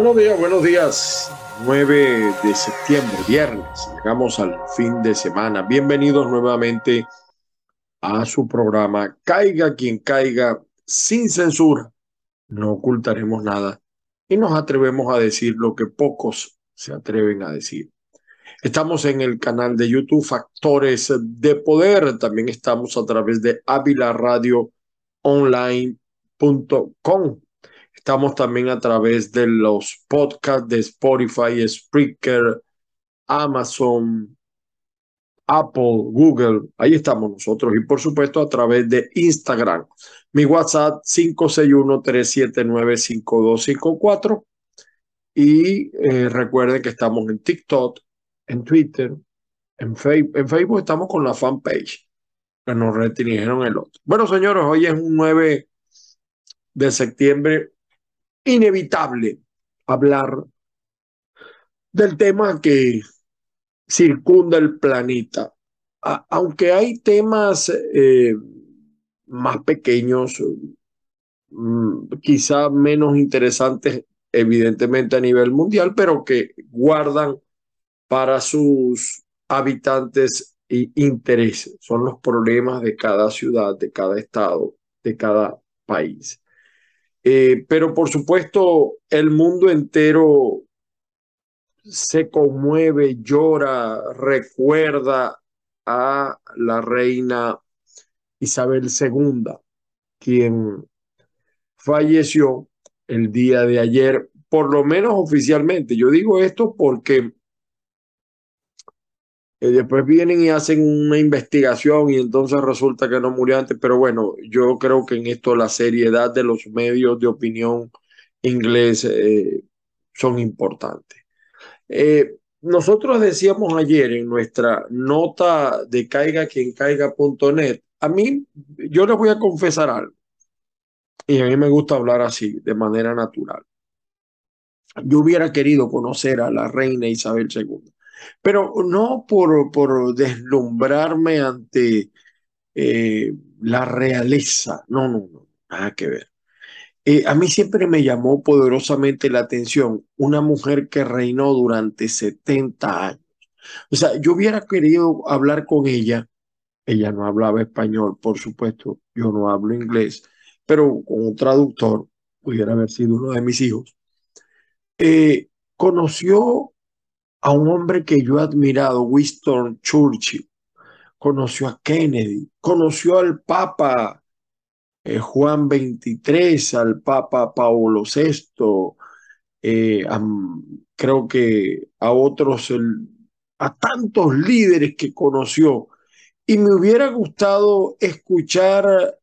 Buenos días, buenos días. 9 de septiembre, viernes. Llegamos al fin de semana. Bienvenidos nuevamente a su programa Caiga quien caiga sin censura. No ocultaremos nada y nos atrevemos a decir lo que pocos se atreven a decir. Estamos en el canal de YouTube Factores de Poder. También estamos a través de avilaradioonline.com. Estamos también a través de los podcasts de Spotify, Spreaker, Amazon, Apple, Google. Ahí estamos nosotros. Y por supuesto a través de Instagram. Mi WhatsApp 561-379-5254. Y eh, recuerden que estamos en TikTok, en Twitter, en Facebook. En Facebook estamos con la fanpage. Que nos restringieron el otro. Bueno, señores, hoy es un 9 de septiembre inevitable hablar del tema que circunda el planeta. aunque hay temas eh, más pequeños, mm, quizá menos interesantes, evidentemente a nivel mundial, pero que guardan para sus habitantes intereses. Son los problemas de cada ciudad, de cada estado, de cada país. Eh, pero por supuesto, el mundo entero se conmueve, llora, recuerda a la reina Isabel II, quien falleció el día de ayer, por lo menos oficialmente. Yo digo esto porque eh, después vienen y hacen una investigación y entonces resulta que no murió antes, pero bueno, yo creo que en esto la seriedad de los medios de opinión inglés eh, son importantes. Eh, nosotros decíamos ayer en nuestra nota de caiga quien caiga.net, a mí, yo les voy a confesar algo, y a mí me gusta hablar así, de manera natural. Yo hubiera querido conocer a la reina Isabel II pero no por, por deslumbrarme ante eh, la realeza, no, no, no, nada que ver. Eh, a mí siempre me llamó poderosamente la atención una mujer que reinó durante 70 años. O sea, yo hubiera querido hablar con ella. Ella no hablaba español, por supuesto, yo no hablo inglés, pero con un traductor, pudiera haber sido uno de mis hijos. Eh, conoció a un hombre que yo he admirado, Winston Churchill, conoció a Kennedy, conoció al Papa eh, Juan XXIII, al Papa Paulo VI, eh, creo que a otros, a tantos líderes que conoció. Y me hubiera gustado escuchar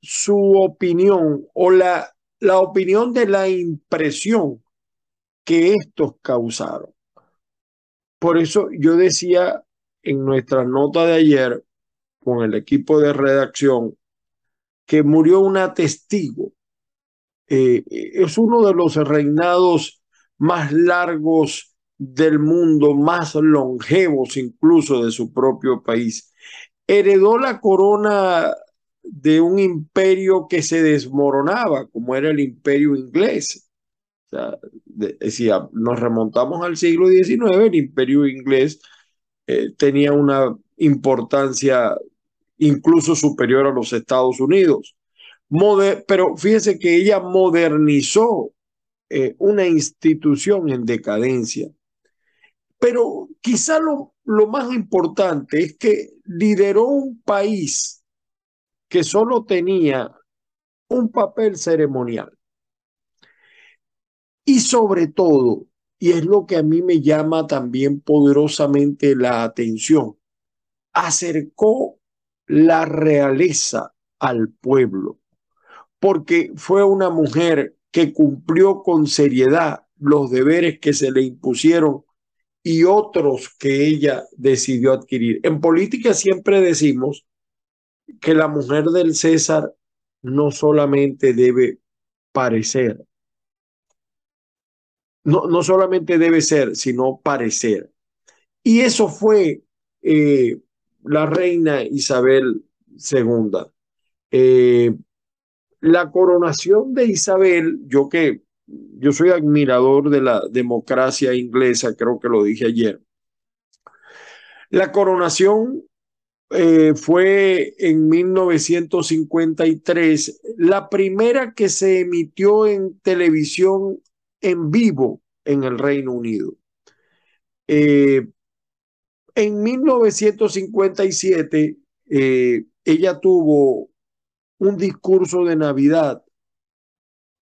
su opinión o la, la opinión de la impresión que estos causaron. Por eso yo decía en nuestra nota de ayer con el equipo de redacción que murió una testigo. Eh, es uno de los reinados más largos del mundo, más longevos incluso de su propio país. Heredó la corona de un imperio que se desmoronaba, como era el imperio inglés decía, nos remontamos al siglo XIX, el imperio inglés eh, tenía una importancia incluso superior a los Estados Unidos. pero fíjese que ella modernizó eh, una institución en decadencia. Pero quizá lo, lo más importante es que lideró un país que solo tenía un papel ceremonial. Y sobre todo, y es lo que a mí me llama también poderosamente la atención, acercó la realeza al pueblo, porque fue una mujer que cumplió con seriedad los deberes que se le impusieron y otros que ella decidió adquirir. En política siempre decimos que la mujer del César no solamente debe parecer, no, no solamente debe ser, sino parecer. Y eso fue eh, la reina Isabel II. Eh, la coronación de Isabel, yo que yo soy admirador de la democracia inglesa, creo que lo dije ayer. La coronación eh, fue en 1953, la primera que se emitió en televisión en vivo en el Reino Unido. Eh, en 1957, eh, ella tuvo un discurso de Navidad,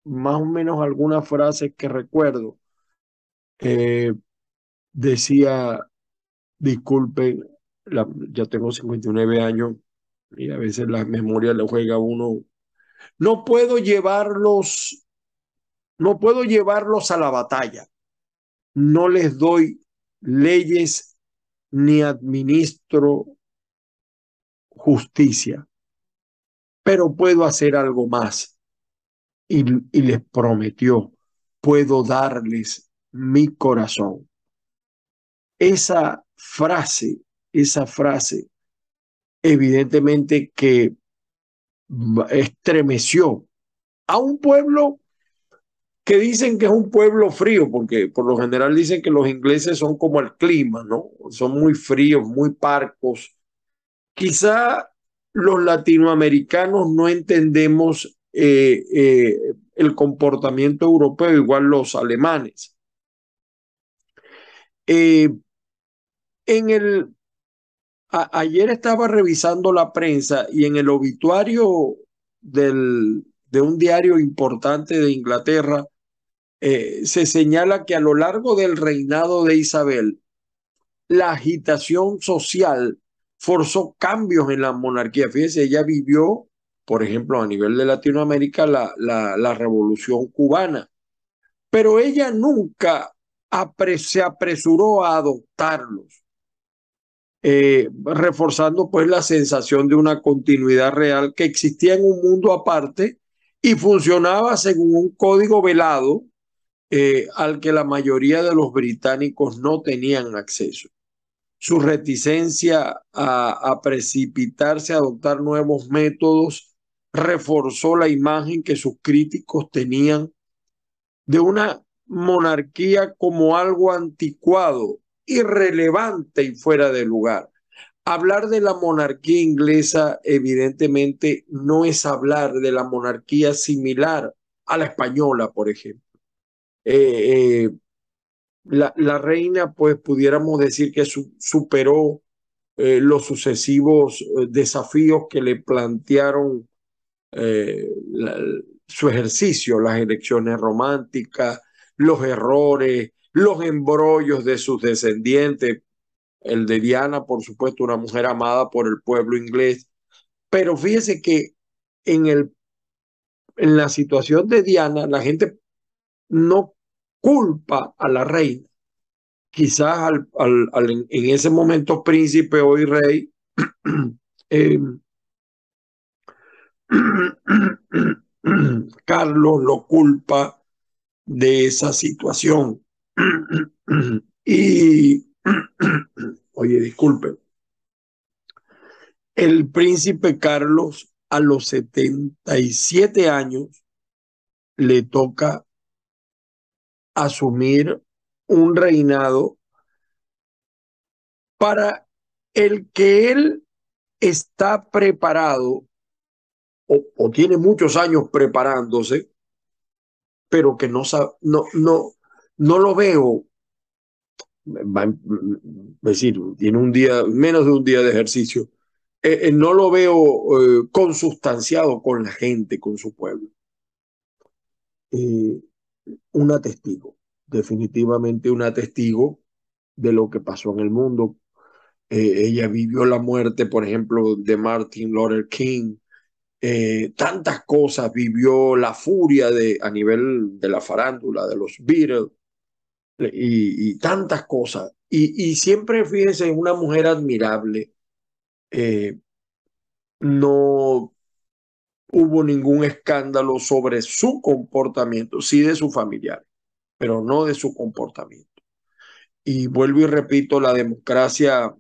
más o menos algunas frases que recuerdo. decía, disculpen, ya tengo 59 años y a veces la memoria le juega a uno. No puedo llevarlos, no puedo llevarlos a la batalla. No les doy leyes ni administro justicia, pero puedo hacer algo más. Y, les prometió, puedo darles mi corazón. Esa frase esa frase, evidentemente que estremeció a un pueblo que dicen que es un pueblo frío, porque por lo general dicen que los ingleses son como el clima, ¿no? Son muy fríos, muy parcos. Quizá los latinoamericanos no entendemos eh, eh, el comportamiento europeo, igual los alemanes. Eh, en el ayer estaba revisando la prensa y en el obituario del, de un diario importante de Inglaterra eh, se señala que a lo largo del reinado de Isabel, la agitación social forzó cambios en la monarquía. Fíjese, ella vivió, por ejemplo, a nivel de Latinoamérica, la, la, la revolución cubana, pero ella nunca se apresuró a adoptarlos eh, reforzando pues la sensación de una continuidad real que existía en un mundo aparte y funcionaba según un código velado eh, al que la mayoría de los británicos no tenían acceso. Su reticencia a, a precipitarse a adoptar nuevos métodos reforzó la imagen que sus críticos tenían de una monarquía como algo anticuado irrelevante y fuera de lugar. Hablar de la monarquía inglesa evidentemente no es hablar de la monarquía similar a la española, por ejemplo. Eh, eh, la, reina, pues pudiéramos decir que superó eh, los sucesivos desafíos que le plantearon su ejercicio, las elecciones románticas, los errores, los embrollos de sus descendientes, el de Diana, por supuesto, una mujer amada por el pueblo inglés. Pero fíjese que en, el, en la situación de Diana, la gente no culpa a la reina. Quizás al, en ese momento príncipe, hoy rey, eh, Carlos lo culpa de esa situación. y, oye, disculpe, el príncipe Carlos a los 77 años le toca asumir un reinado para el que él está preparado o, tiene muchos años preparándose, pero que no, no, no, no lo veo, es decir, tiene un día, menos de un día de ejercicio, eh, eh, no lo veo eh, consustanciado con la gente, con su pueblo. Una testigo, definitivamente una testigo de lo que pasó en el mundo. ella vivió la muerte, por ejemplo, de Martin Luther King, tantas cosas, vivió la furia de, a nivel de la farándula, de los Beatles, y, tantas cosas. Y, y, siempre, fíjense, una mujer admirable. Eh, no hubo ningún escándalo sobre su comportamiento, sí de su familiar, pero no de su comportamiento. Y vuelvo y repito, la democracia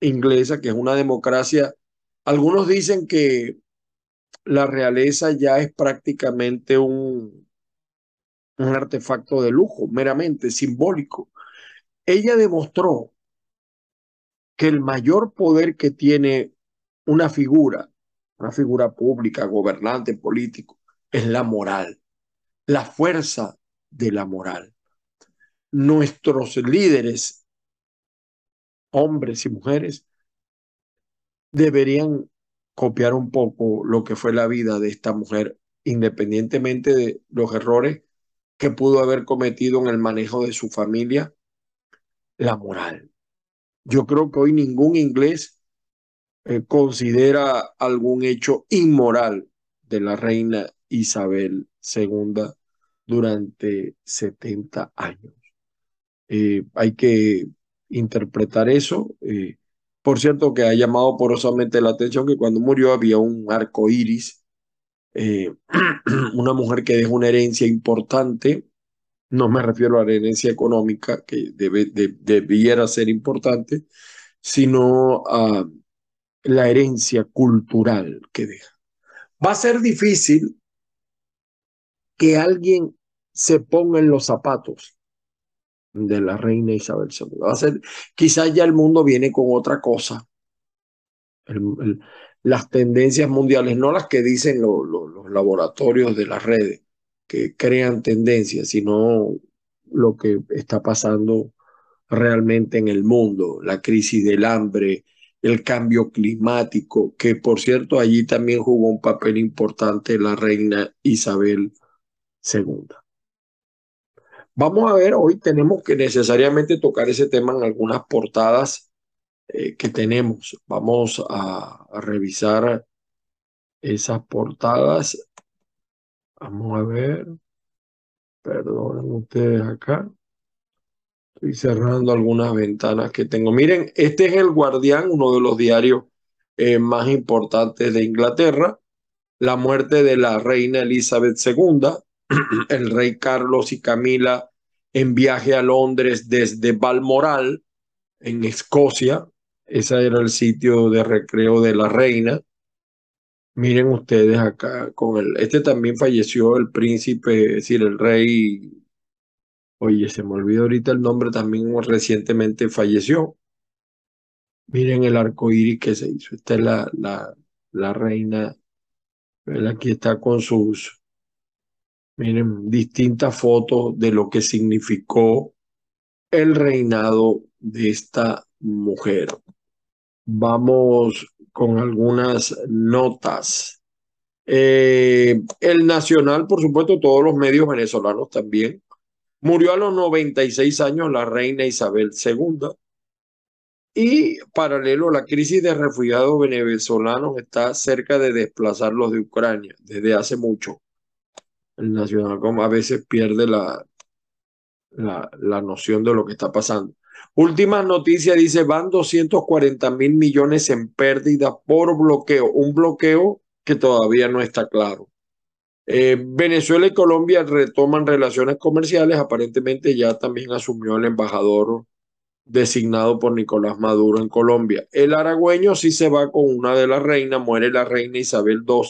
inglesa, que es una democracia, algunos dicen que la realeza ya es prácticamente un, un artefacto de lujo, meramente simbólico. Ella demostró que el mayor poder que tiene una figura, una figura pública, gobernante, político, es la moral, la fuerza de la moral. Nuestros líderes, hombres y mujeres, deberían copiar un poco lo que fue la vida de esta mujer, independientemente de los errores que pudo haber cometido en el manejo de su familia, la moral. Yo creo que hoy ningún inglés eh, considera algún hecho inmoral de la reina Isabel II durante 70 años. Eh, hay que interpretar eso. Eh, por cierto, que ha llamado porosamente la atención que cuando murió había un arco iris, una mujer que dejó una herencia importante. No me refiero a la herencia económica, que debe, debiera ser importante, sino a la herencia cultural que deja. Va a ser difícil que alguien se ponga en los zapatos de la reina Isabel II. Va a ser, quizás ya el mundo viene con otra cosa. las tendencias mundiales, no las que dicen los laboratorios de las redes, que crean tendencias, sino lo que está pasando realmente en el mundo, la crisis del hambre, el cambio climático, que por cierto allí también jugó un papel importante la reina Isabel II. Vamos a ver, hoy tenemos que necesariamente tocar ese tema en algunas portadas eh, que tenemos. Vamos a, a revisar esas portadas. Vamos a ver. Perdonen ustedes acá. Estoy cerrando algunas ventanas que tengo. Miren, este es el Guardián, uno de los diarios eh, más importantes de Inglaterra. La muerte de la reina Elizabeth II, el rey Carlos y Camila en viaje a Londres desde Balmoral, en Escocia. Ese era el sitio de recreo de la reina. Miren ustedes acá con el. Este también falleció el príncipe, es decir, el rey Oye, se me olvidó ahorita el nombre, también recientemente falleció. Miren el arco iris que se hizo. Esta es la, la, la reina. Aquí está con sus, miren, distintas fotos de lo que significó el reinado de esta mujer. Vamos con algunas notas. Eh, el Nacional, por supuesto, todos los medios venezolanos también Murió a los 96 años la reina Isabel II. Y paralelo, la crisis de refugiados venezolanos está cerca de desplazarlos de Ucrania desde hace mucho. El Nacional como a veces pierde la, la, la noción de lo que está pasando. Última noticia dice, van 240 mil millones en pérdida por bloqueo, un bloqueo que todavía no está claro. Eh, Venezuela y Colombia retoman relaciones comerciales. Aparentemente ya también asumió el embajador designado por Nicolás Maduro en Colombia. El aragüeño sí se va con una de las reinas, muere la reina Isabel II.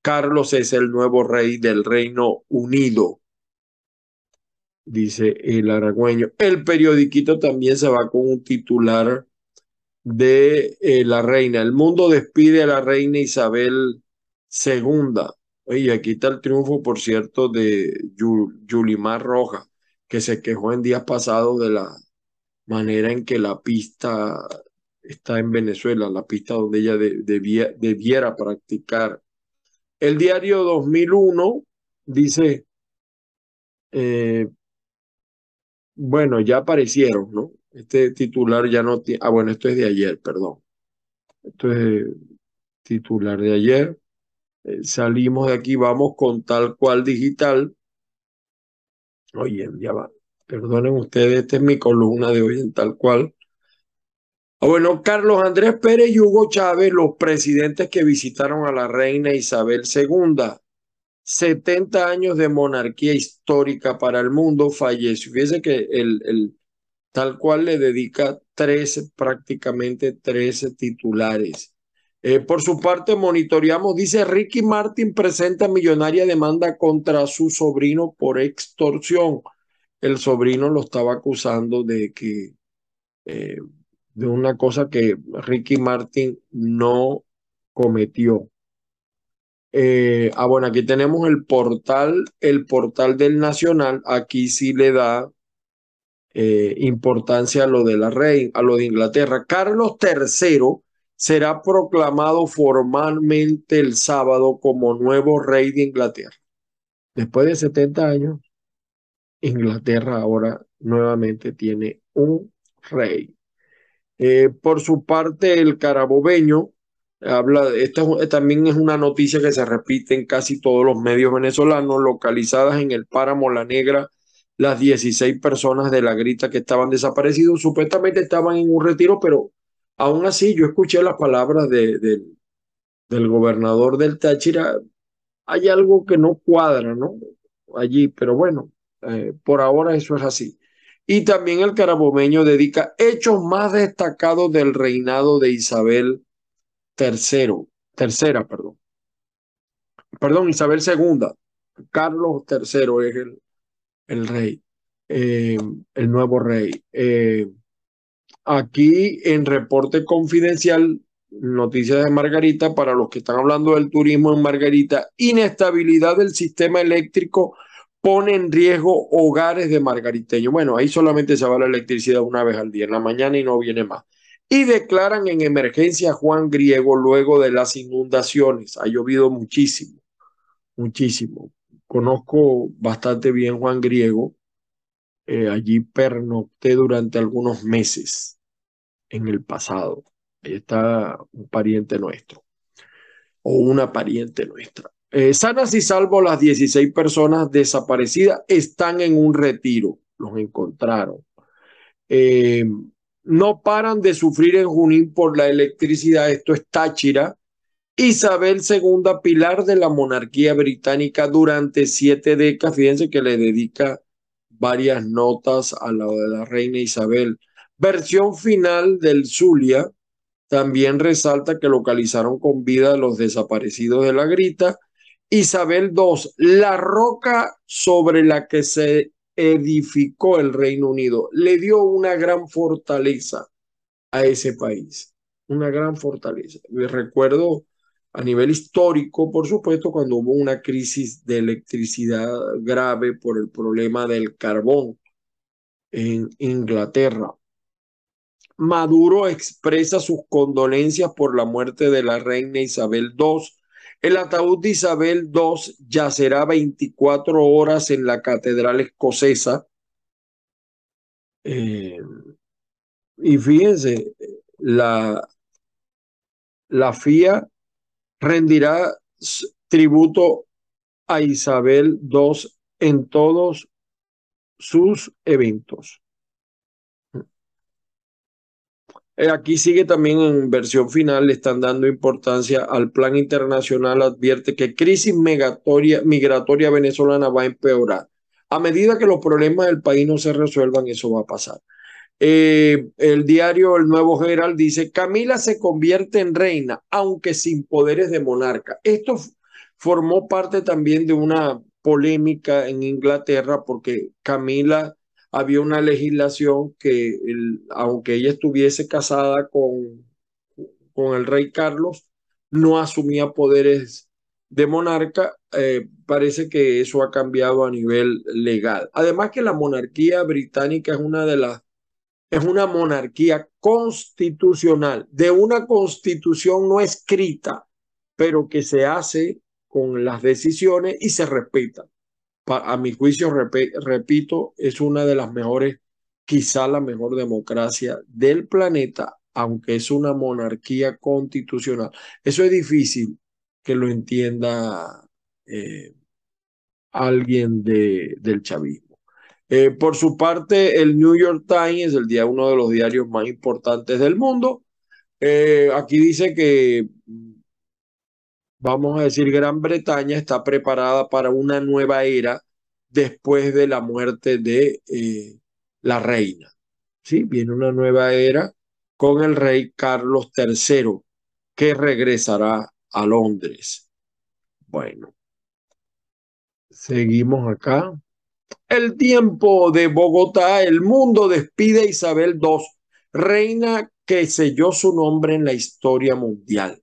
Carlos es el nuevo rey del Reino Unido, dice el aragüeño. El periodiquito también se va con un titular de eh, la reina. El mundo despide a la reina Isabel II. Oye, aquí está el triunfo, por cierto, de Yulimar Roja, que se quejó en días pasados de la manera en que la pista está en Venezuela, la pista donde ella debiera practicar. El diario 2001 dice, eh, bueno, ya aparecieron, ¿no? Este titular ya no tiene, ah, bueno, esto es de ayer, perdón. Esto es titular de ayer. Eh, salimos de aquí, vamos con tal cual digital. Oye, ya va. Perdonen ustedes, esta es mi columna de hoy en tal cual. Ah, bueno, Carlos Andrés Pérez y Hugo Chávez, los presidentes que visitaron a la reina Isabel II. 70 años de monarquía histórica para el mundo, falleció. Fíjese que el, el tal cual le dedica 13, prácticamente 13 titulares. Eh, por su parte, monitoreamos, dice Ricky Martin presenta millonaria demanda contra su sobrino por extorsión. El sobrino lo estaba acusando de que eh, de una cosa que Ricky Martin no cometió. Eh, ah, bueno, aquí tenemos el portal, el portal del Nacional. Aquí sí le da importancia a lo de la reina, a lo de Inglaterra. Carlos III será proclamado formalmente el sábado como nuevo rey de Inglaterra. Después de 70 años, Inglaterra ahora nuevamente tiene un rey. Eh, por su parte, el carabobeño habla, esta también es una noticia que se repite en casi todos los medios venezolanos, localizadas en el páramo La Negra, las 16 personas de la grita que estaban desaparecidos, supuestamente estaban en un retiro, pero Aún así, yo escuché las palabras de, del gobernador del Táchira. Hay algo que no cuadra, ¿no? Allí, pero bueno, eh, por ahora eso es así. Y también el carabomeño dedica hechos más destacados del reinado de Isabel III, tercera, perdón. Perdón, Isabel II. Carlos III es el, el rey, eh, el nuevo rey. Eh, Aquí en reporte confidencial, noticias de Margarita, para los que están hablando del turismo en Margarita, inestabilidad del sistema eléctrico pone en riesgo hogares de margariteños. Bueno, ahí solamente se va la electricidad una vez al día, en la mañana y no viene más. Y declaran en emergencia Juan Griego luego de las inundaciones. Ha llovido muchísimo, muchísimo. Conozco bastante bien Juan Griego. Eh, allí pernocté durante algunos meses en el pasado. Ahí está un pariente nuestro o una pariente nuestra. Eh, sanas y salvo las 16 personas desaparecidas están en un retiro, los encontraron. Eh, no paran de sufrir en Junín por la electricidad, esto es Táchira. Isabel II, pilar de la monarquía británica durante siete décadas, fíjense que le dedica varias notas a la de la reina Isabel Versión final del Zulia también resalta que localizaron con vida a los desaparecidos de la grita. Isabel II, la roca sobre la que se edificó el Reino Unido, le dio una gran fortaleza a ese país, una gran fortaleza. Me recuerdo a nivel histórico, por supuesto, cuando hubo una crisis de electricidad grave por el problema del carbón en Inglaterra. Maduro expresa sus condolencias por la muerte de la reina Isabel II. El ataúd de Isabel II yacerá 24 horas en la catedral escocesa. Eh, y fíjense, la, la FIA rendirá tributo a Isabel II en todos sus eventos. Eh, aquí sigue también en versión final, le están dando importancia al plan internacional, advierte que crisis migratoria, migratoria venezolana va a empeorar. A medida que los problemas del país no se resuelvan, eso va a pasar. Eh, el diario El Nuevo General dice, Camila se convierte en reina, aunque sin poderes de monarca. Esto formó parte también de una polémica en Inglaterra porque Camila había una legislación que, aunque ella estuviese casada con, con el rey Carlos, no asumía poderes de monarca. Eh, parece que eso ha cambiado a nivel legal. Además que la monarquía británica es una de las es una monarquía constitucional, de una constitución no escrita, pero que se hace con las decisiones y se respeta a mi juicio, repito, es una de las mejores, quizá la mejor democracia del planeta, aunque es una monarquía constitucional. Eso es difícil que lo entienda eh, alguien de, del chavismo. Eh, por su parte, el New York Times, el día uno de los diarios más importantes del mundo, eh, aquí dice que vamos a decir, Gran Bretaña está preparada para una nueva era después de la muerte de eh, la reina. ¿Sí? Viene una nueva era con el rey Carlos III, que regresará a Londres. Bueno, seguimos acá. El tiempo de Bogotá, el mundo despide a Isabel II, reina que selló su nombre en la historia mundial.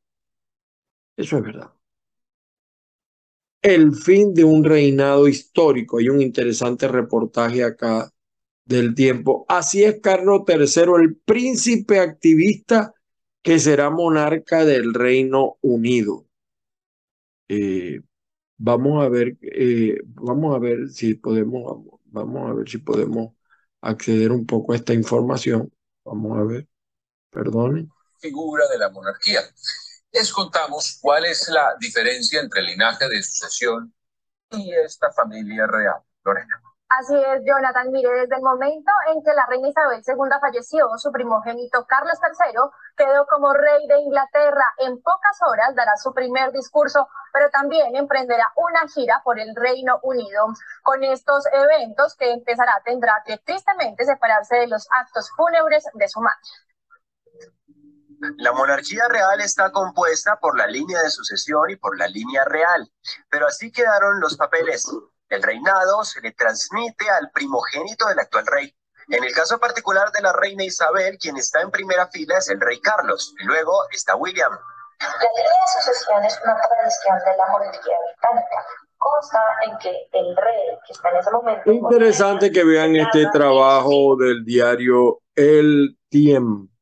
Eso es verdad. El fin de un reinado histórico. Hay un interesante reportaje acá del tiempo. Así es Carlos III, el príncipe activista que será monarca del Reino Unido. Eh, vamos a ver, eh, vamos a ver si podemos, vamos a ver si podemos acceder un poco a esta información. Vamos a ver, perdone. Figura de la monarquía. Les contamos cuál es la diferencia entre el linaje de sucesión y esta familia real. Lorena. Así es, Jonathan. Mire, desde el momento en que la reina Isabel II falleció, su primogénito Carlos III quedó como rey de Inglaterra. En pocas horas dará su primer discurso, pero también emprenderá una gira por el Reino Unido. Con estos eventos que empezará, tendrá que tristemente separarse de los actos fúnebres de su madre. La monarquía real está compuesta por la línea de sucesión y por la línea real, pero así quedaron los papeles. El reinado se le transmite al primogénito del actual rey. En el caso particular de la reina Isabel, quien está en primera fila es el rey Carlos, y luego está William. La línea de sucesión es una tradición de la monarquía británica. Consta en que el rey, que está en ese momento... Interesante que vean este trabajo del diario El Tiempo.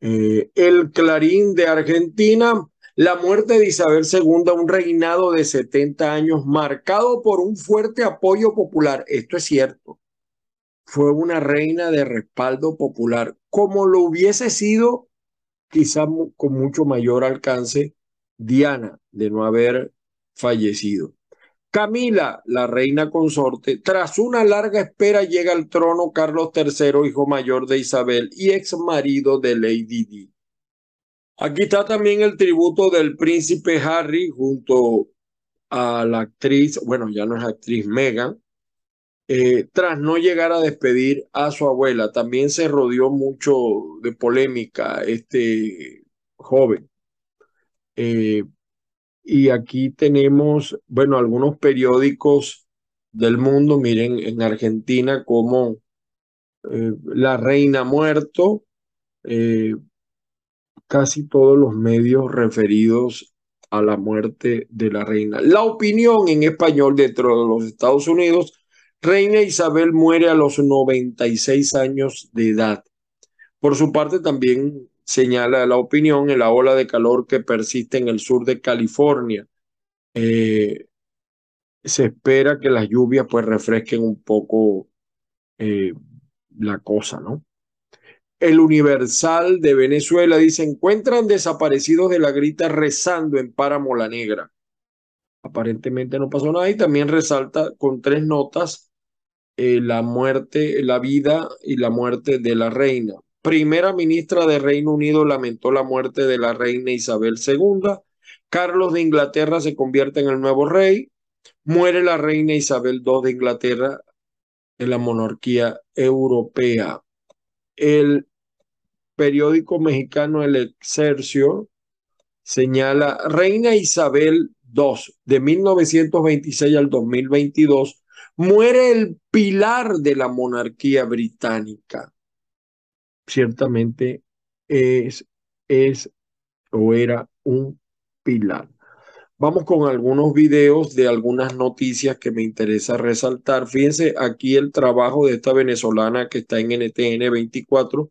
Eh, el Clarín de Argentina la muerte de Isabel II, un reinado de 70 años marcado por un fuerte apoyo popular. Esto es cierto. Fue una reina de respaldo popular, como lo hubiese sido quizá con mucho mayor alcance Diana, de no haber fallecido. Camila, la reina consorte, tras una larga espera llega al trono Carlos III, hijo mayor de Isabel y ex marido de Lady Di. Aquí está también el tributo del príncipe Harry junto a la actriz, bueno, ya no es actriz Megan, eh, tras no llegar a despedir a su abuela. También se rodeó mucho de polémica este joven. Eh, y aquí tenemos, bueno, algunos periódicos del mundo, miren, en Argentina como eh, La Reina Muerto, casi todos los medios referidos a la muerte de la reina. La opinión en español dentro de los Estados Unidos, Reina Isabel muere a los 96 años de edad. Por su parte también señala la opinión en la ola de calor que persiste en el sur de California. Eh, se espera que las lluvias pues refresquen un poco eh, la cosa, ¿no? El Universal de Venezuela dice, encuentran desaparecidos de la grita rezando en Páramo La Negra. Aparentemente no pasó nada y también resalta con tres notas eh, la muerte, la vida y la muerte de la reina. Primera ministra de Reino Unido lamentó la muerte de la reina Isabel II. Carlos de Inglaterra se convierte en el nuevo rey. Muere la reina Isabel II de Inglaterra en la monarquía europea. El periódico mexicano El Excelsior señala, Reina Isabel II, de 1926 al 2022, muere el pilar de la monarquía británica. Ciertamente es, es o era un pilar. Vamos con algunos videos de algunas noticias que me interesa resaltar. Fíjense aquí el trabajo de esta venezolana que está en NTN 24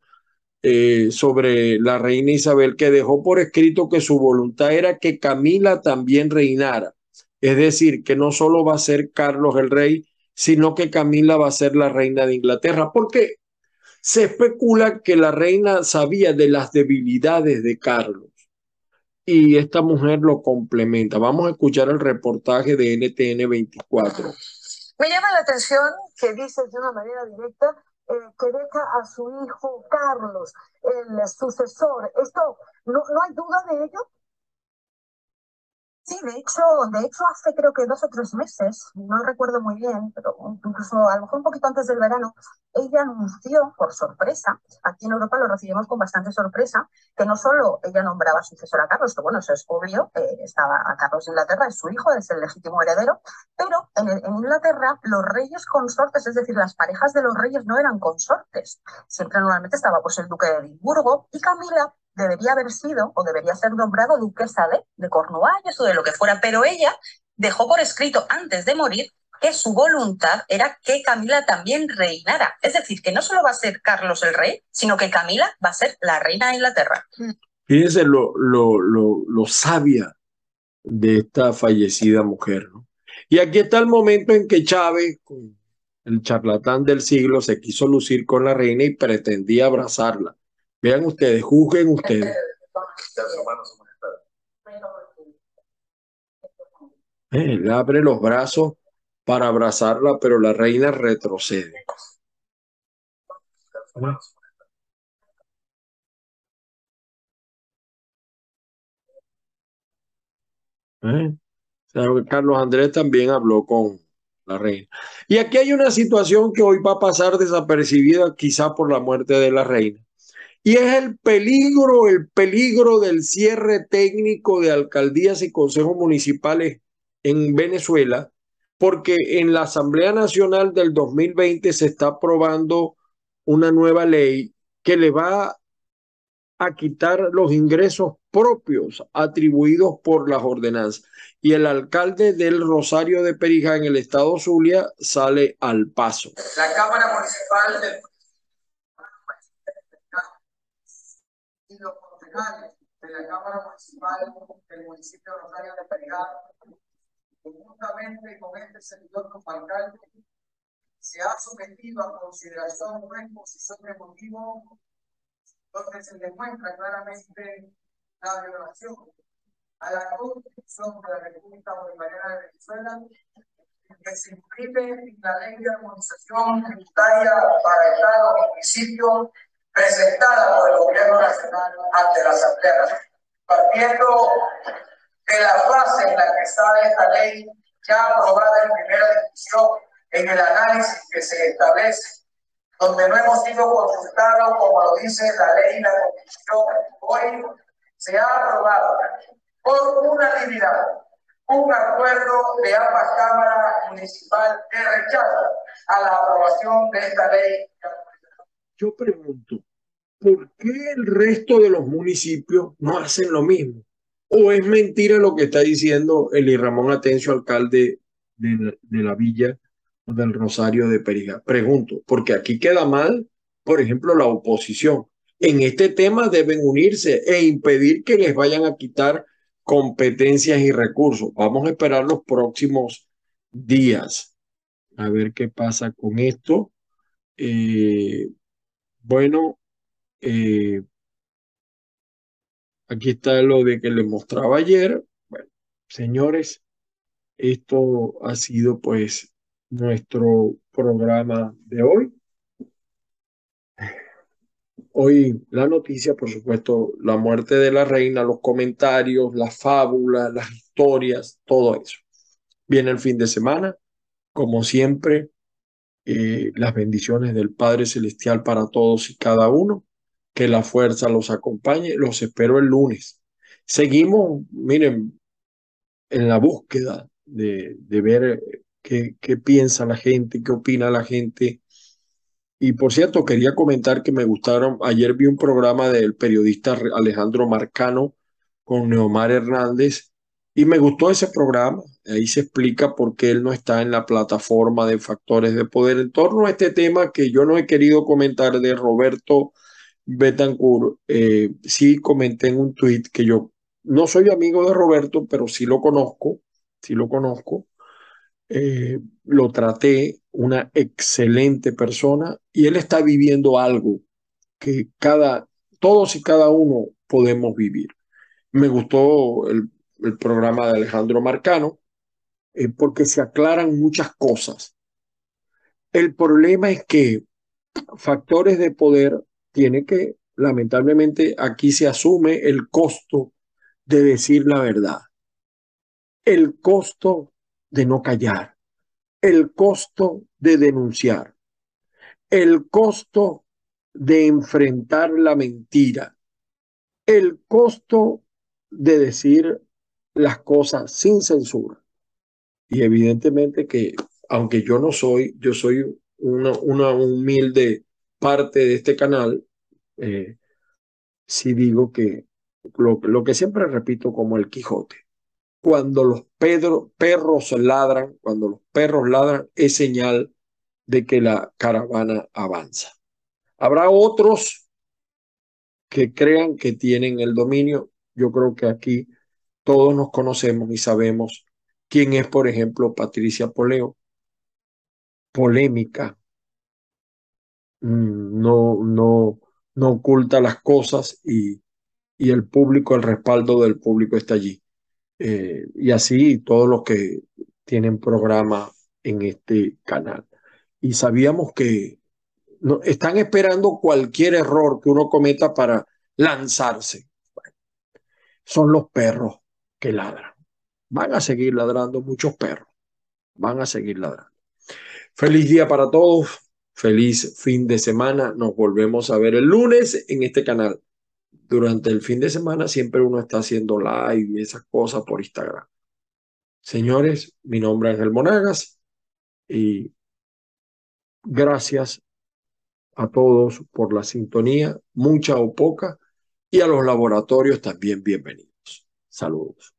eh, sobre la reina Isabel, que dejó por escrito que su voluntad era que Camila también reinara. Es decir, que no solo va a ser Carlos el rey, sino que Camila va a ser la reina de Inglaterra. Porque se especula que la reina sabía de las debilidades de Carlos y esta mujer lo complementa. Vamos a escuchar el reportaje de NTN 24. Me llama la atención que dice de una manera directa eh, que deja a su hijo Carlos, el sucesor. ¿Esto no, no hay duda de ello? Sí, de hecho, de hecho hace creo que dos o tres meses, no recuerdo muy bien, pero incluso a lo mejor un poquito antes del verano, ella anunció por sorpresa, aquí en Europa lo recibimos con bastante sorpresa, que no solo ella nombraba sucesor a Carlos, que bueno, eso es obvio, eh, estaba a Carlos de Inglaterra, es su hijo, es el legítimo heredero, pero en, en Inglaterra los reyes consortes, es decir, las parejas de los reyes no eran consortes, siempre normalmente estaba pues el duque de Edimburgo y Camila debería haber sido o debería ser nombrado duquesa de, de Cornualles o de lo que fuera, pero ella dejó por escrito antes de morir que su voluntad era que Camila también reinara. Es decir, que no solo va a ser Carlos el rey, sino que Camila va a ser la reina de Inglaterra. Fíjense lo, lo, lo, lo sabia de esta fallecida mujer. ¿no? Y aquí está el momento en que Chávez, el charlatán del siglo, se quiso lucir con la reina y pretendía abrazarla. Vean ustedes, juzguen ustedes. Él abre los brazos para abrazarla, pero la reina retrocede. ¿Eh? Carlos Andrés también habló con la reina. Y aquí hay una situación que hoy va a pasar desapercibida quizá por la muerte de la reina. Y es el peligro, el peligro del cierre técnico de alcaldías y consejos municipales en Venezuela, porque en la Asamblea Nacional del 2020 se está aprobando una nueva ley que le va a quitar los ingresos propios atribuidos por las ordenanzas. Y el alcalde del Rosario de Perija en el estado Zulia sale al paso. La Cámara Municipal y los concejales de la Cámara Municipal del municipio de Rosario de Perijá, conjuntamente con este servidor como alcalde, se ha sometido a consideración una exposición de motivo donde se demuestra claramente la violación a la Constitución de la República Bolivariana de Venezuela que se inscribe en la ley de armonización tributaria para Estado y municipio presentada por el Gobierno Nacional ante la Asamblea. Partiendo de la fase en la que está esta ley ya aprobada en primera discusión, en el análisis que se establece, donde no hemos sido consultados, como lo dice la ley y la Constitución, hoy se ha aprobado por unanimidad un acuerdo de ambas cámaras municipal de rechazo a la aprobación de esta ley. Yo pregunto, ¿por qué el resto de los municipios no hacen lo mismo? ¿O es mentira lo que está diciendo Eli Ramón Atencio, alcalde de la, villa del Rosario de Periga? Pregunto, porque aquí queda mal, por ejemplo, la oposición. En este tema deben unirse e impedir que les vayan a quitar competencias y recursos. Vamos a esperar los próximos días a ver qué pasa con esto. Eh, bueno, eh, aquí está lo de que les mostraba ayer. Bueno, señores, esto ha sido pues nuestro programa de hoy. Hoy la noticia, por supuesto, la muerte de la reina, los comentarios, las fábulas, las historias, todo eso. Viene el fin de semana, como siempre, eh, las bendiciones del Padre Celestial para todos y cada uno, que la fuerza los acompañe, los espero el lunes. Seguimos, miren, en la búsqueda de, de ver qué, qué piensa la gente, qué opina la gente y por cierto, quería comentar que me gustaron, ayer vi un programa del periodista Alejandro Marcano con Neomar Hernández y me gustó ese programa. Ahí se explica por qué él no está en la plataforma de factores de poder en torno a este tema que yo no he querido comentar de Roberto Betancourt. Eh, sí comenté en un tuit que yo no soy amigo de Roberto, pero sí lo conozco, sí lo conozco. Eh, lo traté, una excelente persona, y él está viviendo algo que cada, todos y cada uno podemos vivir. Me gustó el, el programa de Alejandro Marcano, eh, porque se aclaran muchas cosas. El problema es que factores de poder tiene que, lamentablemente, aquí se asume el costo de decir la verdad. el costo de no callar, el costo de denunciar, el costo de enfrentar la mentira, el costo de decir las cosas sin censura. Y evidentemente que, aunque yo no soy, yo soy una, una humilde parte de este canal, eh, sí digo que lo, que siempre repito como el Quijote, cuando los perros ladran, cuando los perros ladran, es señal de que la caravana avanza. Habrá otros que crean que tienen el dominio. Yo creo que aquí todos nos conocemos y sabemos quién es, por ejemplo, Patricia Poleo. Polémica. Mm, no, no, no oculta las cosas y, y el público, el respaldo del público está allí. Eh, y así todos los que tienen programa en este canal. Y sabíamos que están esperando cualquier error que uno cometa para lanzarse. son los perros que ladran. Van a seguir ladrando muchos perros. Van a seguir ladrando. Feliz día para todos. Feliz fin de semana. Nos volvemos a ver el lunes en este canal. Durante el fin de semana siempre uno está haciendo live y esas cosas por Instagram. Señores, mi nombre es Ángel Monagas y gracias a todos por la sintonía, mucha o poca, y a los laboratorios también bienvenidos. Saludos.